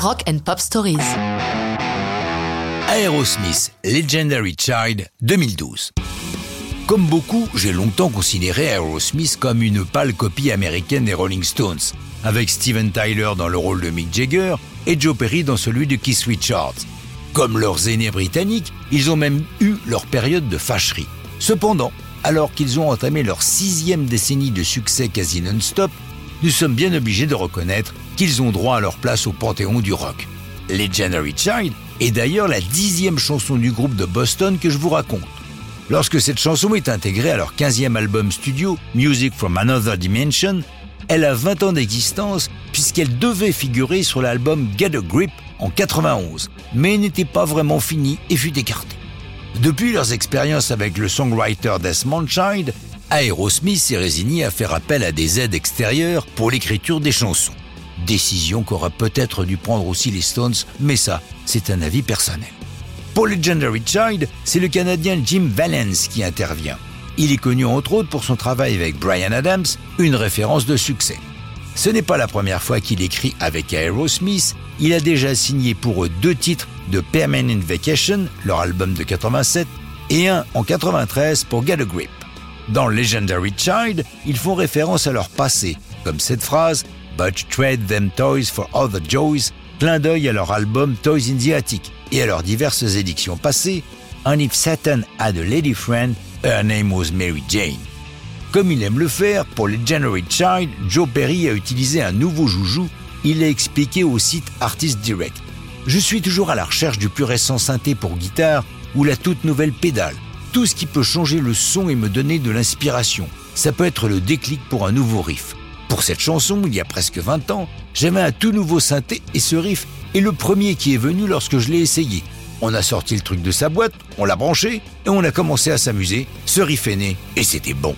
Rock and Pop Stories. Aerosmith, Legendary Child, 2012. Comme beaucoup, j'ai longtemps considéré Aerosmith comme une pâle copie américaine des Rolling Stones, avec Steven Tyler dans le rôle de Mick Jagger et Joe Perry dans celui de Keith Richards. Comme leurs aînés britanniques, ils ont même eu leur période de fâcherie. Cependant, alors qu'ils ont entamé leur sixième décennie de succès quasi non-stop, nous sommes bien obligés de reconnaître qu'ils ont droit à leur place au panthéon du rock. Legendary Child est d'ailleurs la dixième chanson du groupe de Boston que je vous raconte. Lorsque cette chanson est intégrée à leur 15e album studio, Music from Another Dimension, elle a 20 ans d'existence puisqu'elle devait figurer sur l'album Get a Grip en 91, mais n'était pas vraiment finie et fut écartée. Depuis leurs expériences avec le songwriter Desmond Child, Aerosmith s'est résigné à faire appel à des aides extérieures pour l'écriture des chansons. Décision qu'auraient peut-être dû prendre aussi les Stones, mais ça, c'est un avis personnel. Pour Legendary Child, c'est le Canadien Jim Valence qui intervient. Il est connu entre autres pour son travail avec Brian Adams, une référence de succès. Ce n'est pas la première fois qu'il écrit avec Aerosmith, il a déjà signé pour eux deux titres de Permanent Vacation, leur album de 87, et un en 93 pour Get a Grip. Dans Legendary Child, ils font référence à leur passé, comme cette phrase But trade them toys for other joys, clin d'œil à leur album Toys in the Attic et à leurs diverses éditions passées, And if Satan had a lady friend, her name was Mary Jane. Comme il aime le faire, pour Legendary Child, Joe Perry a utilisé un nouveau joujou, il l'a expliqué au site Artist Direct. Je suis toujours à la recherche du plus récent synthé pour guitare ou la toute nouvelle pédale. Tout ce qui peut changer le son et me donner de l'inspiration. Ça peut être le déclic pour un nouveau riff. Pour cette chanson, il y a presque 20 ans, j'avais un tout nouveau synthé et ce riff est le premier qui est venu lorsque je l'ai essayé. On a sorti le truc de sa boîte, on l'a branché et on a commencé à s'amuser. Ce riff est né et c'était bon.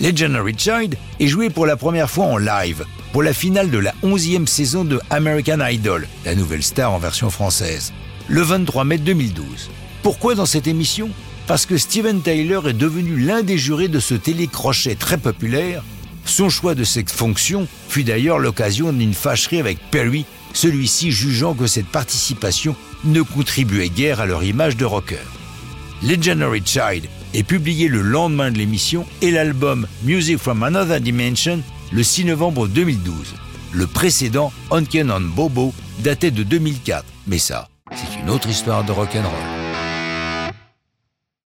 Legendary Child est joué pour la première fois en live pour la finale de la 11e saison de American Idol, la nouvelle star en version française, le 23 mai 2012. Pourquoi dans cette émission? Parce que Steven Tyler est devenu l'un des jurés de ce télécrochet très populaire son choix de cette fonction fut d'ailleurs l'occasion d'une fâcherie avec Perry, celui-ci jugeant que cette participation ne contribuait guère à leur image de rocker. Legendary Child est publié le lendemain de l'émission et l'album Music from Another Dimension le 6 novembre 2012. Le précédent, Honken on Bobo, datait de 2004, mais ça, c'est une autre histoire de rock'n'roll.